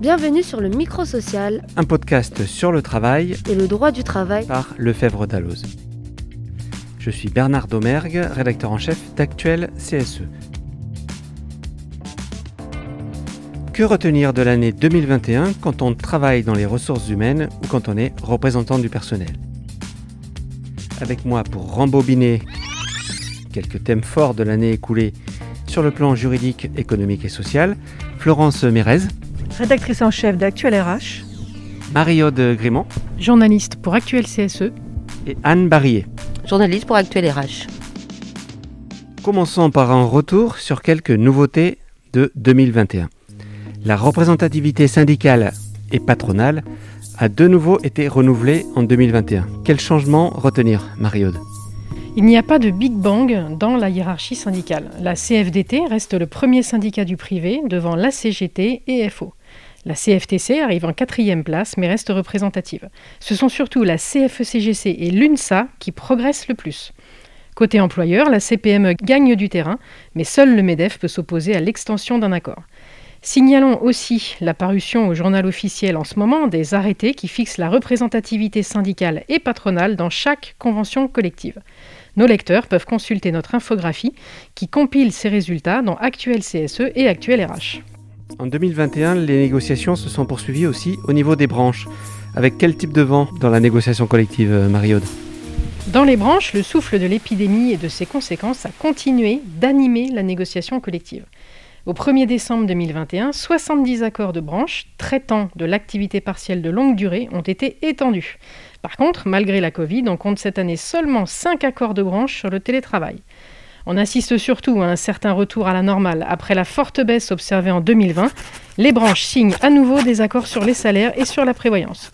Bienvenue sur le Microsocial, un podcast sur le travail et le droit du travail par Lefebvre Dalloz. Je suis Bernard Domergue, rédacteur en chef d'Actuel CSE. Que retenir de l'année 2021 quand on travaille dans les ressources humaines ou quand on est représentant du personnel? Avec moi pour rembobiner quelques thèmes forts de l'année écoulée sur le plan juridique, économique et social, Florence Mérez rédactrice en chef d'Actuel RH. Marie-Aude Grément, journaliste pour Actuel CSE. Et Anne Barrier, journaliste pour Actuel RH. Commençons par un retour sur quelques nouveautés de 2021. La représentativité syndicale et patronale a de nouveau été renouvelée en 2021. Quel changement retenir, Marie-Aude? Il n'y a pas de Big Bang dans la hiérarchie syndicale. La CFDT reste le premier syndicat du privé devant la CGT et FO. La CFTC arrive en quatrième place mais reste représentative. Ce sont surtout la CFECGC et l'UNSA qui progressent le plus. Côté employeur, la CPME gagne du terrain, mais seul le MEDEF peut s'opposer à l'extension d'un accord. Signalons aussi la parution au journal officiel en ce moment des arrêtés qui fixent la représentativité syndicale et patronale dans chaque convention collective. Nos lecteurs peuvent consulter notre infographie qui compile ces résultats dans Actuel CSE et Actuel RH. En 2021, les négociations se sont poursuivies aussi au niveau des branches. Avec quel type de vent dans la négociation collective, euh, Mariode Dans les branches, le souffle de l'épidémie et de ses conséquences a continué d'animer la négociation collective. Au 1er décembre 2021, 70 accords de branches traitant de l'activité partielle de longue durée ont été étendus. Par contre, malgré la Covid, on compte cette année seulement 5 accords de branche sur le télétravail. On assiste surtout à un certain retour à la normale. Après la forte baisse observée en 2020, les branches signent à nouveau des accords sur les salaires et sur la prévoyance.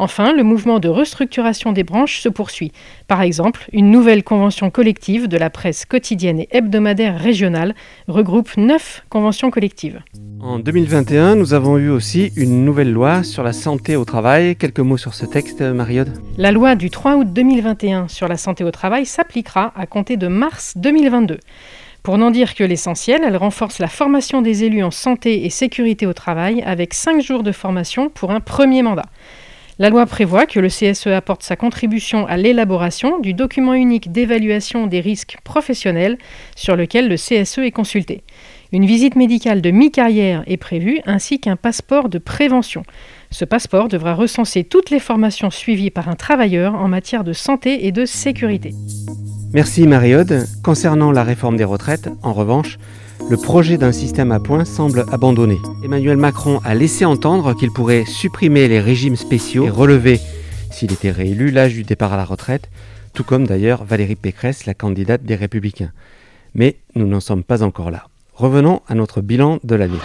Enfin, le mouvement de restructuration des branches se poursuit. Par exemple, une nouvelle convention collective de la presse quotidienne et hebdomadaire régionale regroupe neuf conventions collectives. En 2021, nous avons eu aussi une nouvelle loi sur la santé au travail. Quelques mots sur ce texte, Mariode La loi du 3 août 2021 sur la santé au travail s'appliquera à compter de mars 2022. Pour n'en dire que l'essentiel, elle renforce la formation des élus en santé et sécurité au travail avec 5 jours de formation pour un premier mandat. La loi prévoit que le CSE apporte sa contribution à l'élaboration du document unique d'évaluation des risques professionnels sur lequel le CSE est consulté. Une visite médicale de mi-carrière est prévue ainsi qu'un passeport de prévention. Ce passeport devra recenser toutes les formations suivies par un travailleur en matière de santé et de sécurité. Merci Mariode. Concernant la réforme des retraites, en revanche, le projet d'un système à points semble abandonné. Emmanuel Macron a laissé entendre qu'il pourrait supprimer les régimes spéciaux et relever, s'il était réélu, l'âge du départ à la retraite, tout comme d'ailleurs Valérie Pécresse, la candidate des Républicains. Mais nous n'en sommes pas encore là. Revenons à notre bilan de l'année.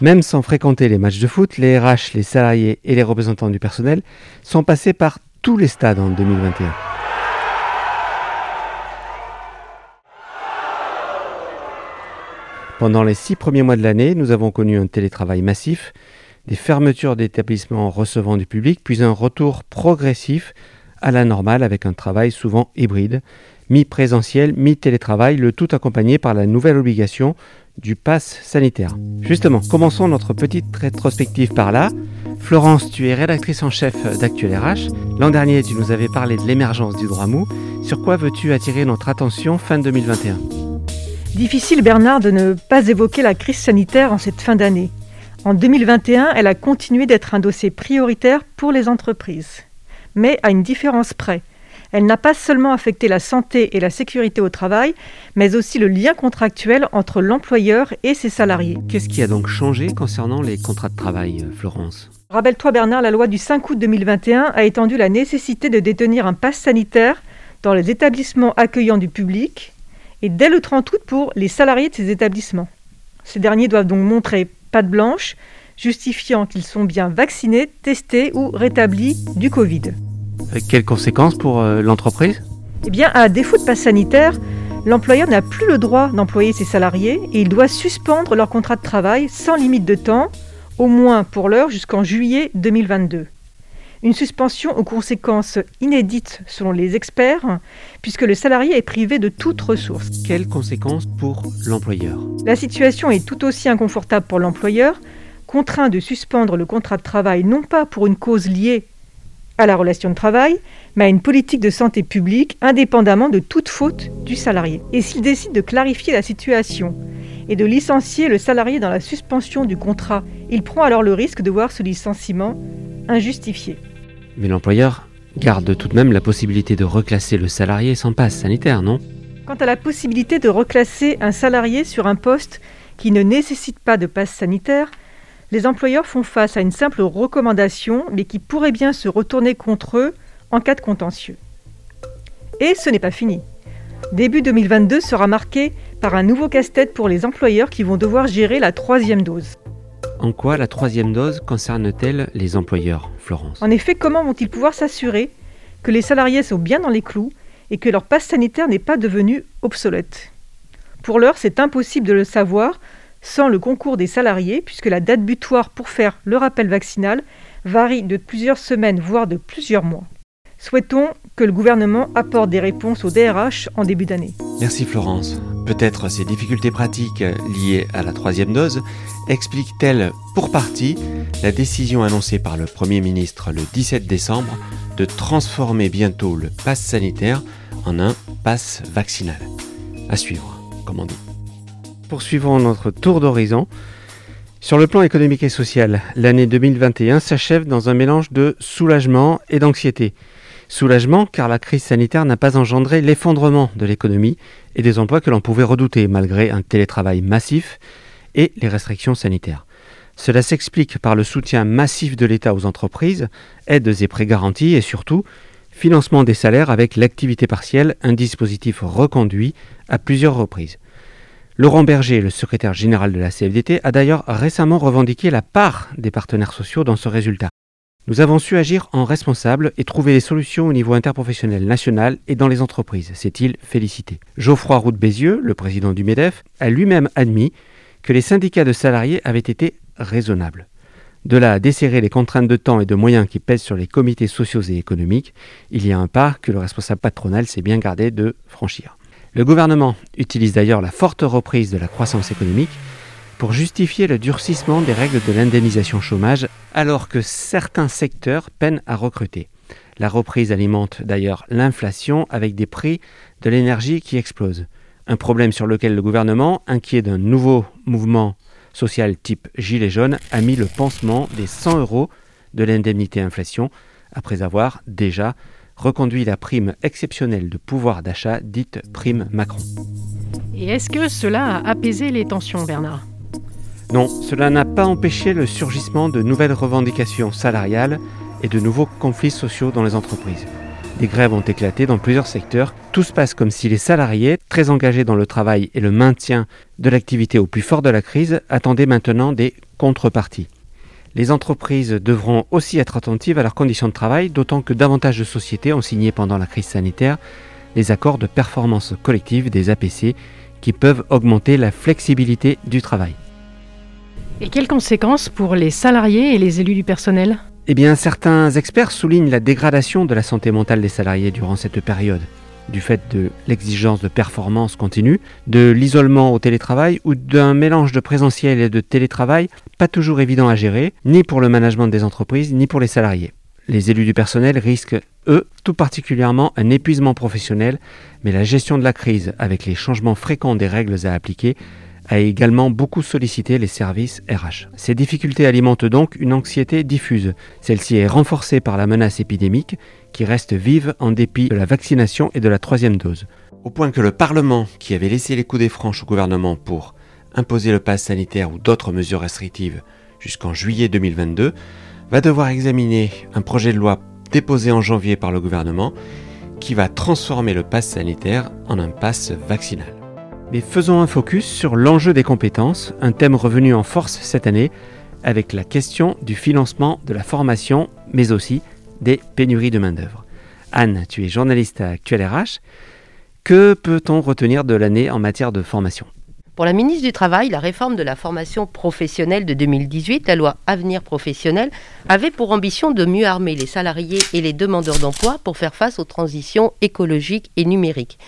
Même sans fréquenter les matchs de foot, les RH, les salariés et les représentants du personnel sont passés par tous les stades en 2021. Pendant les six premiers mois de l'année, nous avons connu un télétravail massif, des fermetures d'établissements recevant du public, puis un retour progressif à la normale avec un travail souvent hybride, mi-présentiel, mi-télétravail, le tout accompagné par la nouvelle obligation du pass sanitaire. Justement, commençons notre petite rétrospective par là. Florence, tu es rédactrice en chef d'Actuel RH. L'an dernier, tu nous avais parlé de l'émergence du droit mou. Sur quoi veux-tu attirer notre attention fin 2021 Difficile, Bernard, de ne pas évoquer la crise sanitaire en cette fin d'année. En 2021, elle a continué d'être un dossier prioritaire pour les entreprises. Mais à une différence près. Elle n'a pas seulement affecté la santé et la sécurité au travail, mais aussi le lien contractuel entre l'employeur et ses salariés. Qu'est-ce qui a donc changé concernant les contrats de travail, Florence? Rappelle-toi Bernard, la loi du 5 août 2021 a étendu la nécessité de détenir un pass sanitaire dans les établissements accueillants du public et dès le 30 août pour les salariés de ces établissements. Ces derniers doivent donc montrer patte blanche, justifiant qu'ils sont bien vaccinés, testés ou rétablis du Covid. Avec quelles conséquences pour euh, l'entreprise? Eh bien, à défaut de passe sanitaire, l'employeur n'a plus le droit d'employer ses salariés et il doit suspendre leur contrat de travail sans limite de temps, au moins pour l'heure jusqu'en juillet 2022. Une suspension aux conséquences inédites selon les experts, puisque le salarié est privé de toute ressource. Quelles conséquences pour l'employeur? La situation est tout aussi inconfortable pour l'employeur contraint de suspendre le contrat de travail non pas pour une cause liée à la relation de travail, mais à une politique de santé publique indépendamment de toute faute du salarié. Et s'il décide de clarifier la situation et de licencier le salarié dans la suspension du contrat, il prend alors le risque de voir ce licenciement injustifié. Mais l'employeur garde tout de même la possibilité de reclasser le salarié sans passe sanitaire, non? Quant à la possibilité de reclasser un salarié sur un poste qui ne nécessite pas de passe sanitaire, les employeurs font face à une simple recommandation, mais qui pourrait bien se retourner contre eux en cas de contentieux. Et ce n'est pas fini. Début 2022 sera marqué par un nouveau casse-tête pour les employeurs qui vont devoir gérer la troisième dose. En quoi la troisième dose concerne-t-elle les employeurs, Florence? En effet, comment vont-ils pouvoir s'assurer que les salariés sont bien dans les clous et que leur passe sanitaire n'est pas devenu obsolète? Pour l'heure, c'est impossible de le savoir sans le concours des salariés, puisque la date butoir pour faire le rappel vaccinal varie de plusieurs semaines, voire de plusieurs mois. Souhaitons que le gouvernement apporte des réponses au DRH en début d'année. Merci Florence. Peut-être ces difficultés pratiques liées à la troisième dose expliquent-elles pour partie la décision annoncée par le Premier ministre le 17 décembre de transformer bientôt le pass sanitaire en un pass vaccinal? À suivre, comme on dit. Poursuivons notre tour d'horizon. Sur le plan économique et social, l'année 2021 s'achève dans un mélange de soulagement et d'anxiété. Soulagement car la crise sanitaire n'a pas engendré l'effondrement de l'économie et des emplois que l'on pouvait redouter malgré un télétravail massif et les restrictions sanitaires. Cela s'explique par le soutien massif de l'État aux entreprises, aides et prêts garantis et surtout financement des salaires avec l'activité partielle, un dispositif reconduit à plusieurs reprises. Laurent Berger, le secrétaire général de la CFDT, a d'ailleurs récemment revendiqué la part des partenaires sociaux dans ce résultat. Nous avons su agir en responsable et trouver des solutions au niveau interprofessionnel national et dans les entreprises, s'est-il félicité. Geoffroy Roux Bézieux, le président du MEDEF, a lui-même admis que les syndicats de salariés avaient été raisonnables. De là à desserrer les contraintes de temps et de moyens qui pèsent sur les comités sociaux et économiques, il y a un pas que le responsable patronal s'est bien gardé de franchir. Le gouvernement utilise d'ailleurs la forte reprise de la croissance économique pour justifier le durcissement des règles de l'indemnisation chômage alors que certains secteurs peinent à recruter. La reprise alimente d'ailleurs l'inflation avec des prix de l'énergie qui explosent. Un problème sur lequel le gouvernement, inquiet d'un nouveau mouvement social type Gilet jaune, a mis le pansement des 100 euros de l'indemnité inflation après avoir déjà reconduit la prime exceptionnelle de pouvoir d'achat dite prime Macron. Et est-ce que cela a apaisé les tensions, Bernard? Non, cela n'a pas empêché le surgissement de nouvelles revendications salariales et de nouveaux conflits sociaux dans les entreprises. Des grèves ont éclaté dans plusieurs secteurs. Tout se passe comme si les salariés, très engagés dans le travail et le maintien de l'activité au plus fort de la crise, attendaient maintenant des contreparties. Les entreprises devront aussi être attentives à leurs conditions de travail, d'autant que davantage de sociétés ont signé pendant la crise sanitaire les accords de performance collective des APC qui peuvent augmenter la flexibilité du travail. Et quelles conséquences pour les salariés et les élus du personnel? Eh bien, certains experts soulignent la dégradation de la santé mentale des salariés durant cette période, du fait de l'exigence de performance continue, de l'isolement au télétravail ou d'un mélange de présentiel et de télétravail pas toujours évident à gérer, ni pour le management des entreprises, ni pour les salariés. Les élus du personnel risquent, eux, tout particulièrement un épuisement professionnel, mais la gestion de la crise, avec les changements fréquents des règles à appliquer, a également beaucoup sollicité les services RH. Ces difficultés alimentent donc une anxiété diffuse. Celle-ci est renforcée par la menace épidémique qui reste vive en dépit de la vaccination et de la troisième dose. Au point que le Parlement, qui avait laissé les coups des franches au gouvernement pour imposer le pass sanitaire ou d'autres mesures restrictives jusqu'en juillet 2022, va devoir examiner un projet de loi déposé en janvier par le gouvernement qui va transformer le pass sanitaire en un pass vaccinal. Mais faisons un focus sur l'enjeu des compétences, un thème revenu en force cette année avec la question du financement de la formation, mais aussi des pénuries de main-d'œuvre. Anne, tu es journaliste à Actuel RH. Que peut-on retenir de l'année en matière de formation? Pour la ministre du Travail, la réforme de la formation professionnelle de 2018, la loi Avenir professionnel, avait pour ambition de mieux armer les salariés et les demandeurs d'emploi pour faire face aux transitions écologiques et numériques.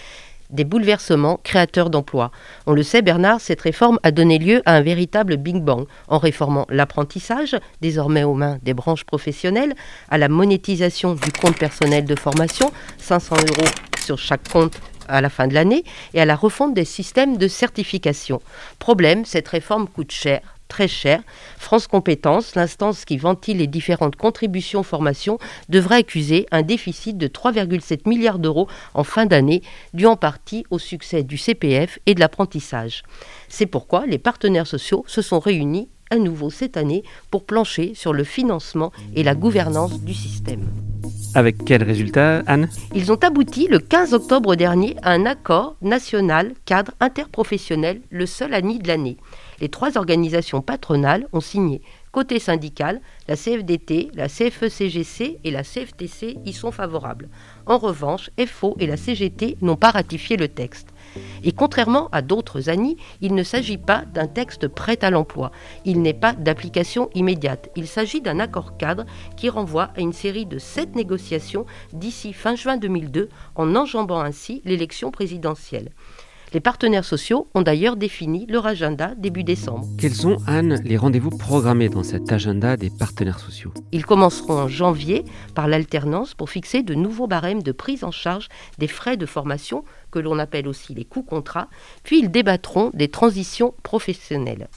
Des bouleversements créateurs d'emplois. On le sait, Bernard, cette réforme a donné lieu à un véritable Big Bang en réformant l'apprentissage, désormais aux mains des branches professionnelles, à la monétisation du compte personnel de formation, 500 euros sur chaque compte à la fin de l'année, et à la refonte des systèmes de certification. Problème, cette réforme coûte cher très cher. France Compétences, l'instance qui ventile les différentes contributions formation, devrait accuser un déficit de 3,7 milliards d'euros en fin d'année, dû en partie au succès du CPF et de l'apprentissage. C'est pourquoi les partenaires sociaux se sont réunis à nouveau cette année pour plancher sur le financement et la gouvernance du système. Avec quel résultat, Anne? Ils ont abouti le 15 octobre dernier à un accord national cadre interprofessionnel, le seul année de l'année les trois organisations patronales ont signé. Côté syndical, la CFDT, la CFECGC et la CFTC y sont favorables. En revanche, FO et la CGT n'ont pas ratifié le texte. Et contrairement à d'autres années, il ne s'agit pas d'un texte prêt à l'emploi. Il n'est pas d'application immédiate. Il s'agit d'un accord cadre qui renvoie à une série de sept négociations d'ici fin juin 2002, en enjambant ainsi l'élection présidentielle. Les partenaires sociaux ont d'ailleurs défini leur agenda début décembre. Quels sont, Anne, les rendez-vous programmés dans cet agenda des partenaires sociaux? Ils commenceront en janvier par l'alternance pour fixer de nouveaux barèmes de prise en charge des frais de formation, que l'on appelle aussi les coûts contrats, puis ils débattront des transitions professionnelles.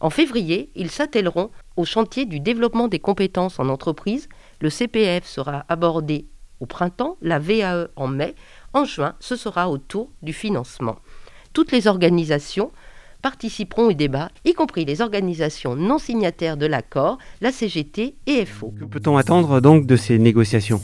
En février, ils s'attelleront au chantier du développement des compétences en entreprise. Le CPF sera abordé au printemps, la VAE en mai. En juin, ce sera au tour du financement toutes les organisations participeront au débat, y compris les organisations non signataires de l'accord, la CGT et FO. Que peut-on attendre donc de ces négociations?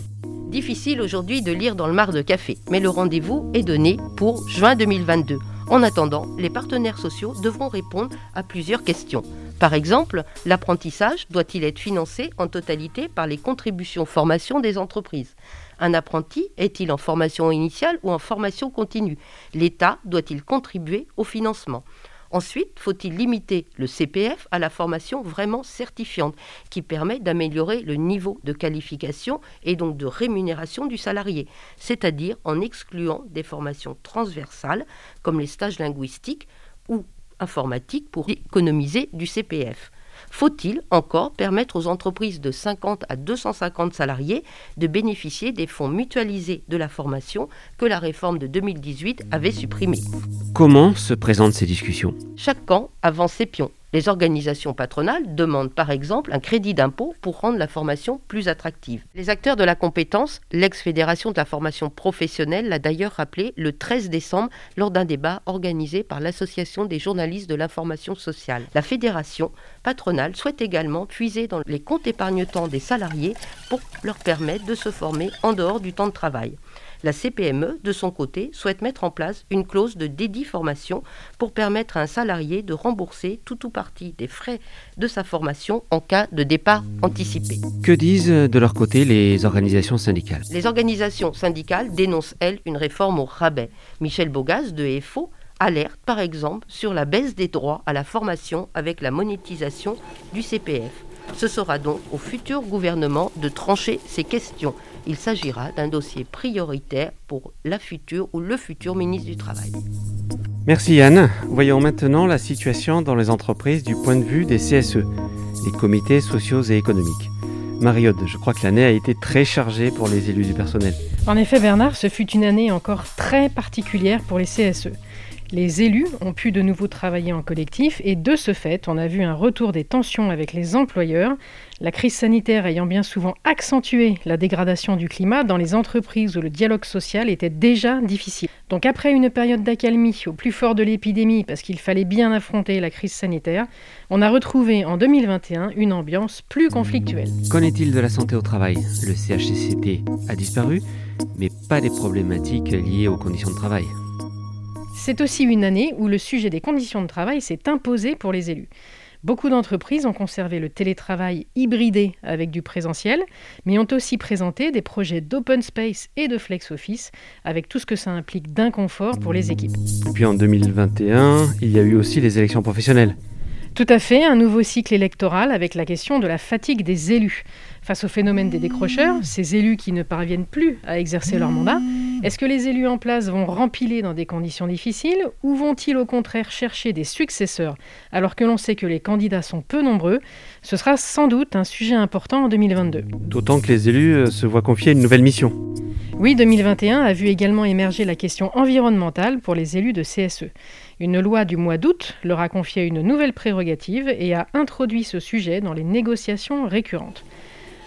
Difficile aujourd'hui de lire dans le mar de café, mais le rendez-vous est donné pour juin 2022. En attendant, les partenaires sociaux devront répondre à plusieurs questions. Par exemple, l'apprentissage doit-il être financé en totalité par les contributions formation des entreprises? Un apprenti est-il en formation initiale ou en formation continue? L'État doit-il contribuer au financement? Ensuite, faut-il limiter le CPF à la formation vraiment certifiante, qui permet d'améliorer le niveau de qualification et donc de rémunération du salarié, c'est-à-dire en excluant des formations transversales comme les stages linguistiques ou informatiques pour économiser du CPF. Faut-il encore permettre aux entreprises de 50 à 250 salariés de bénéficier des fonds mutualisés de la formation que la réforme de 2018 avait supprimés? Comment se présentent ces discussions? Chaque camp avance ses pions. Les organisations patronales demandent par exemple un crédit d'impôt pour rendre la formation plus attractive. Les acteurs de la compétence, l'ex-fédération de la formation professionnelle l'a d'ailleurs rappelé le 13 décembre lors d'un débat organisé par l'Association des journalistes de l'information sociale. La fédération patronale souhaite également puiser dans les comptes épargne-temps des salariés pour leur permettre de se former en dehors du temps de travail. La CPME, de son côté, souhaite mettre en place une clause de dédit formation pour permettre à un salarié de rembourser tout ou partie des frais de sa formation en cas de départ anticipé. Que disent de leur côté les organisations syndicales? Les organisations syndicales dénoncent, elles, une réforme au rabais. Michel Bogas de FO alerte par exemple sur la baisse des droits à la formation avec la monétisation du CPF. Ce sera donc au futur gouvernement de trancher ces questions. Il s'agira d'un dossier prioritaire pour la future ou le futur ministre du Travail. Merci Yann. Voyons maintenant la situation dans les entreprises du point de vue des CSE, les comités sociaux et économiques. Mariode, je crois que l'année a été très chargée pour les élus du personnel. En effet, Bernard, ce fut une année encore très particulière pour les CSE. Les élus ont pu de nouveau travailler en collectif et de ce fait, on a vu un retour des tensions avec les employeurs, la crise sanitaire ayant bien souvent accentué la dégradation du climat dans les entreprises où le dialogue social était déjà difficile. Donc après une période d'accalmie au plus fort de l'épidémie parce qu'il fallait bien affronter la crise sanitaire, on a retrouvé en 2021 une ambiance plus conflictuelle. Qu'en est-il de la santé au travail? Le CHCCT a disparu, mais pas des problématiques liées aux conditions de travail. C'est aussi une année où le sujet des conditions de travail s'est imposé pour les élus. Beaucoup d'entreprises ont conservé le télétravail hybridé avec du présentiel, mais ont aussi présenté des projets d'open space et de flex office avec tout ce que ça implique d'inconfort pour les équipes. Et puis en 2021, il y a eu aussi les élections professionnelles. Tout à fait, un nouveau cycle électoral avec la question de la fatigue des élus. Face au phénomène des décrocheurs, ces élus qui ne parviennent plus à exercer leur mandat, Est-ce que les élus en place vont rempiler dans des conditions difficiles ou vont-ils au contraire chercher des successeurs alors que l'on sait que les candidats sont peu nombreux? Ce sera sans doute un sujet important en 2022. D'autant que les élus euh, se voient confier une nouvelle mission. Oui, 2021 a vu également émerger la question environnementale pour les élus de CSE. Une loi du mois d'août leur a confié une nouvelle prérogative et a introduit ce sujet dans les négociations récurrentes.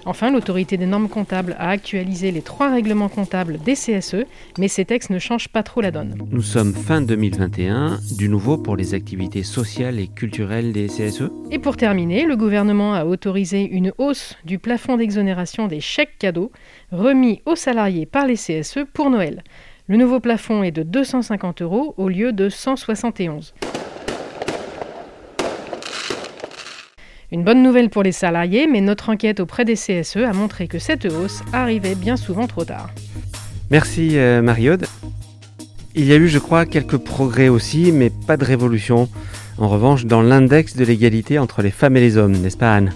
Enfin, l'autorité des normes comptables a actualisé les trois règlements comptables des CSE, mais ces textes ne changent pas trop la donne. Nous sommes fin 2021, du nouveau pour les activités sociales et culturelles des CSE. Et pour terminer, le gouvernement a autorisé une hausse du plafond d'exonération des chèques cadeaux remis aux salariés par les CSE pour Noël. Le nouveau plafond est de 250 euros au lieu de 171. Une bonne nouvelle pour les salariés, mais notre enquête auprès des CSE a montré que cette hausse arrivait bien souvent trop tard. Merci euh, Mariode. Il y a eu, je crois, quelques progrès aussi, mais pas de révolution. En revanche, dans l'index de l'égalité entre les femmes et les hommes, n'est-ce pas Anne?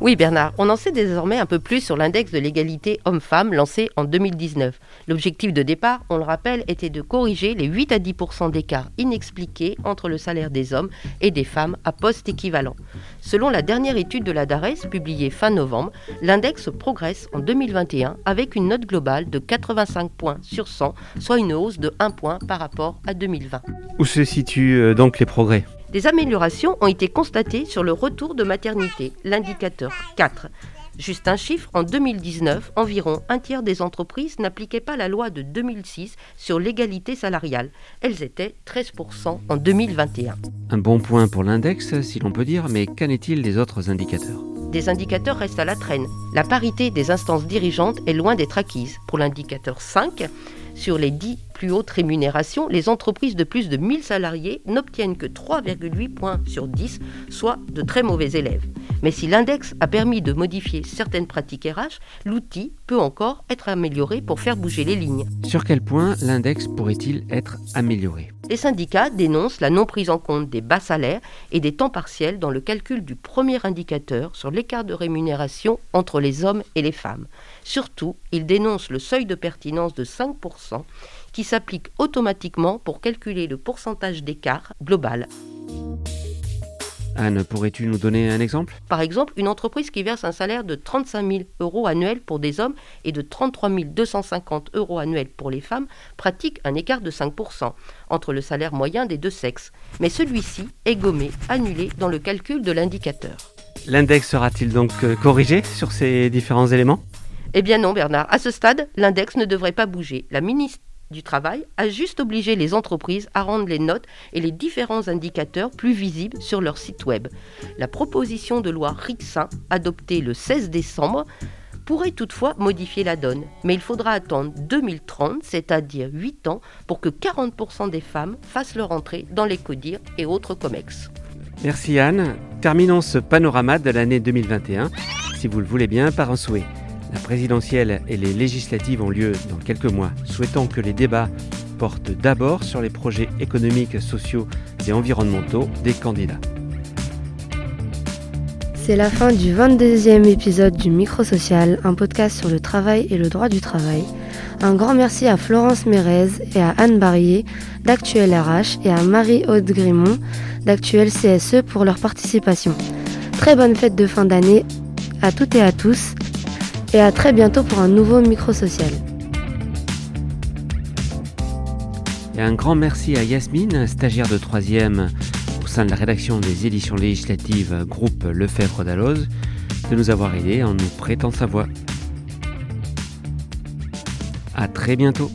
Oui Bernard, on en sait désormais un peu plus sur l'index de l'égalité homme-femme lancé en 2019. L'objectif de départ, on le rappelle, était de corriger les 8 à 10% d'écart inexpliqués entre le salaire des hommes et des femmes à poste équivalent. Selon la dernière étude de la DARES publiée fin novembre, l'index progresse en 2021 avec une note globale de 85 points sur 100, soit une hausse de 1 point par rapport à 2020. Où se situent euh, donc les progrès? Des améliorations ont été constatées sur le retour de maternité, l'indicateur 4. Juste un chiffre, en 2019, environ un tiers des entreprises n'appliquaient pas la loi de 2006 sur l'égalité salariale. Elles étaient 13% en 2021. Un bon point pour l'index, si l'on peut dire, mais qu'en est-il des autres indicateurs? Des indicateurs restent à la traîne. La parité des instances dirigeantes est loin d'être acquise. Pour l'indicateur 5, sur les 10 plus hautes rémunérations, les entreprises de plus de 1000 salariés n'obtiennent que 3,8 points sur 10, soit de très mauvais élèves. Mais si l'index a permis de modifier certaines pratiques RH, l'outil peut encore être amélioré pour faire bouger les lignes. Sur quel point l'index pourrait-il être amélioré? Les syndicats dénoncent la non prise en compte des bas salaires et des temps partiels dans le calcul du premier indicateur sur l'écart de rémunération entre les hommes et les femmes. Surtout, ils dénoncent le seuil de pertinence de 5% qui s'applique automatiquement pour calculer le pourcentage d'écart global. Anne, pourrais-tu nous donner un exemple? Par exemple, une entreprise qui verse un salaire de 35 000 euros annuels pour des hommes et de 33 250 euros annuels pour les femmes pratique un écart de 5% entre le salaire moyen des deux sexes. Mais celui-ci est gommé, annulé dans le calcul de l'indicateur. L'index sera-t-il donc euh, corrigé sur ces différents éléments? Eh bien non, Bernard. À ce stade, l'index ne devrait pas bouger. La ministre du Travail a juste obligé les entreprises à rendre les notes et les différents indicateurs plus visibles sur leur site web. La proposition de loi Rixin, adoptée le 16 décembre, pourrait toutefois modifier la donne, mais il faudra attendre 2030, c'est-à-dire 8 ans, pour que 40% des femmes fassent leur entrée dans les CODIR et autres COMEX. Merci Anne. Terminons ce panorama de l'année 2021, si vous le voulez bien, par un souhait. La présidentielle et les législatives ont lieu dans quelques mois. Souhaitons que les débats portent d'abord sur les projets économiques, sociaux et environnementaux des candidats. C'est la fin du 22e épisode du Microsocial, un podcast sur le travail et le droit du travail. Un grand merci à Florence Mérez et à Anne Barrier d'Actuel RH et à Marie-Aude Grimont d'Actuel CSE pour leur participation. Très bonne fête de fin d'année à toutes et à tous et à très bientôt pour un nouveau micro social. Et un grand merci à Yasmine, stagiaire de 3e au sein de la rédaction des éditions législatives groupe Lefebvre d'Alloz, de nous avoir aidés en nous prêtant sa voix. À très bientôt.